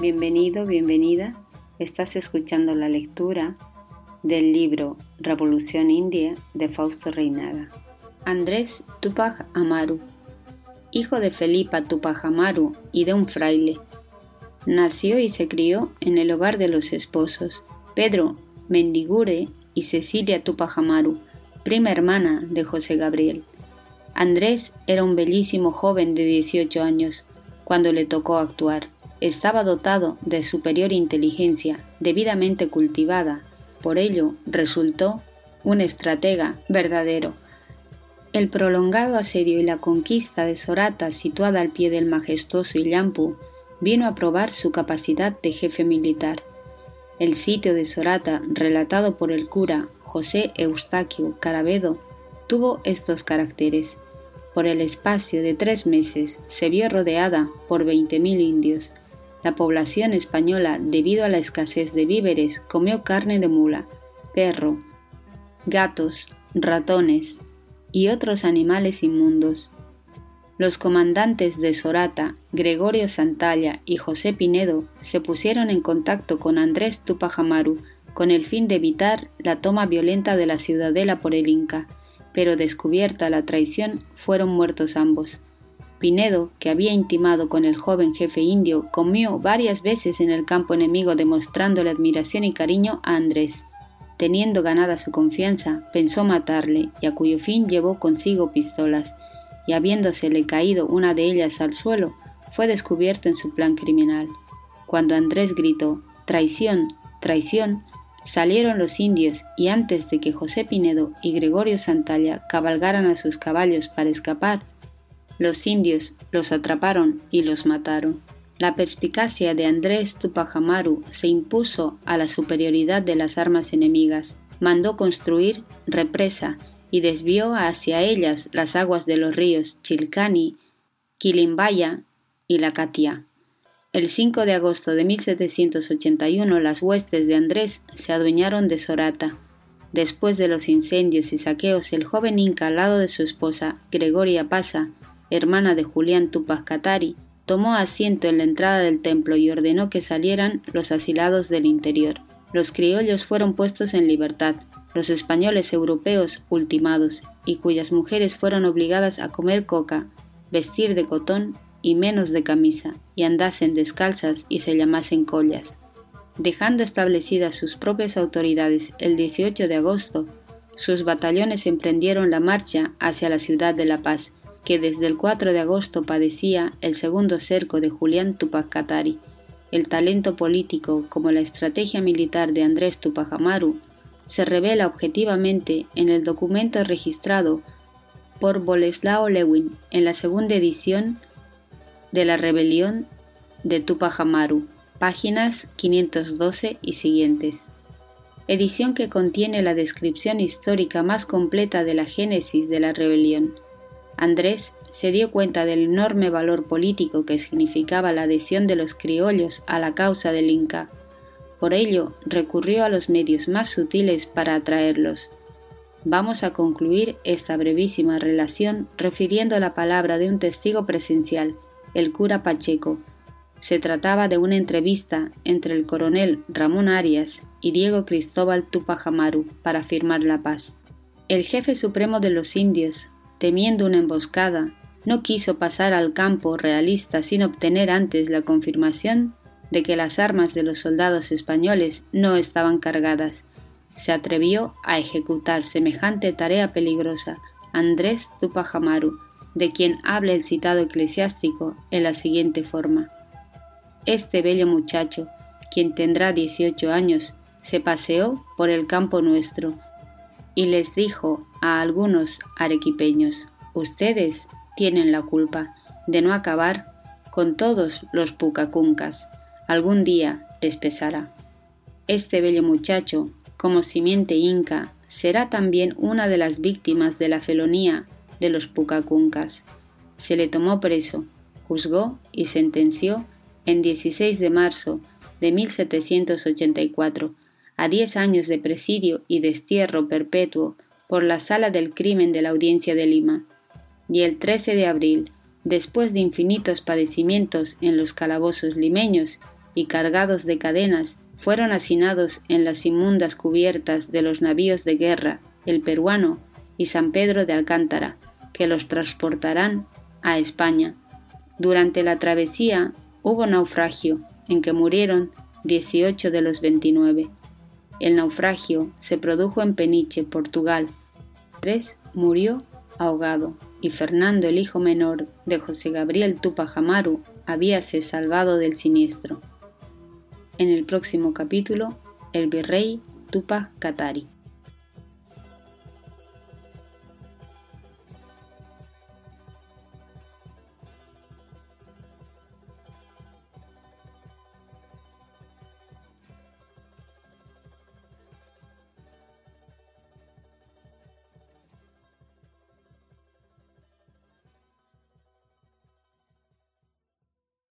Bienvenido, bienvenida. Estás escuchando la lectura del libro Revolución India de Fausto Reinaga. Andrés Tupac Amaru, hijo de Felipa Tupac Amaru y de un fraile. Nació y se crió en el hogar de los esposos Pedro Mendigure y Cecilia Tupac Amaru, prima hermana de José Gabriel. Andrés era un bellísimo joven de 18 años cuando le tocó actuar. Estaba dotado de superior inteligencia, debidamente cultivada, por ello resultó un estratega verdadero. El prolongado asedio y la conquista de Sorata, situada al pie del majestuoso Illampu, vino a probar su capacidad de jefe militar. El sitio de Sorata, relatado por el cura José Eustaquio Caravedo, tuvo estos caracteres. Por el espacio de tres meses se vio rodeada por 20.000 indios, la población española, debido a la escasez de víveres, comió carne de mula, perro, gatos, ratones y otros animales inmundos. Los comandantes de Sorata, Gregorio Santalla y José Pinedo, se pusieron en contacto con Andrés Tupajamaru con el fin de evitar la toma violenta de la ciudadela por el Inca, pero descubierta la traición fueron muertos ambos. Pinedo, que había intimado con el joven jefe indio, comió varias veces en el campo enemigo demostrándole admiración y cariño a Andrés. Teniendo ganada su confianza, pensó matarle, y a cuyo fin llevó consigo pistolas, y habiéndosele caído una de ellas al suelo, fue descubierto en su plan criminal. Cuando Andrés gritó Traición, traición, salieron los indios y antes de que José Pinedo y Gregorio Santalla cabalgaran a sus caballos para escapar, los indios los atraparon y los mataron. La perspicacia de Andrés Tupajamaru se impuso a la superioridad de las armas enemigas. Mandó construir represa y desvió hacia ellas las aguas de los ríos Chilcani, Quilimbaya y la Catia. El 5 de agosto de 1781 las huestes de Andrés se adueñaron de Sorata. Después de los incendios y saqueos, el joven inca al lado de su esposa, Gregoria Pasa, hermana de Julián Tupac Katari, tomó asiento en la entrada del templo y ordenó que salieran los asilados del interior. Los criollos fueron puestos en libertad, los españoles europeos ultimados, y cuyas mujeres fueron obligadas a comer coca, vestir de cotón y menos de camisa, y andasen descalzas y se llamasen collas. Dejando establecidas sus propias autoridades el 18 de agosto, sus batallones emprendieron la marcha hacia la ciudad de La Paz, que desde el 4 de agosto padecía el segundo cerco de Julián Tupac Katari. El talento político como la estrategia militar de Andrés Tupac Amaru se revela objetivamente en el documento registrado por Boleslao Lewin en la segunda edición de la rebelión de Tupac Amaru, páginas 512 y siguientes. Edición que contiene la descripción histórica más completa de la génesis de la rebelión Andrés se dio cuenta del enorme valor político que significaba la adhesión de los criollos a la causa del Inca. Por ello, recurrió a los medios más sutiles para atraerlos. Vamos a concluir esta brevísima relación refiriendo la palabra de un testigo presencial, el cura Pacheco. Se trataba de una entrevista entre el coronel Ramón Arias y Diego Cristóbal Tupajamaru para firmar la paz. El jefe supremo de los indios, temiendo una emboscada, no quiso pasar al campo realista sin obtener antes la confirmación de que las armas de los soldados españoles no estaban cargadas. Se atrevió a ejecutar semejante tarea peligrosa Andrés Tupajamaru, de quien habla el citado eclesiástico en la siguiente forma. Este bello muchacho, quien tendrá 18 años, se paseó por el campo nuestro, y les dijo a algunos arequipeños, ustedes tienen la culpa de no acabar con todos los pucacuncas. Algún día les pesará. Este bello muchacho, como simiente inca, será también una de las víctimas de la felonía de los pucacuncas. Se le tomó preso, juzgó y sentenció en 16 de marzo de 1784 a diez años de presidio y destierro perpetuo por la sala del crimen de la Audiencia de Lima. Y el 13 de abril, después de infinitos padecimientos en los calabozos limeños y cargados de cadenas fueron hacinados en las inmundas cubiertas de los navíos de guerra el peruano y San Pedro de Alcántara, que los transportarán a España. Durante la travesía hubo naufragio, en que murieron 18 de los 29. El naufragio se produjo en Peniche, Portugal. Andrés murió ahogado y Fernando, el hijo menor de José Gabriel Tupac Amaru, habíase salvado del siniestro. En el próximo capítulo, el virrey Tupac Katari.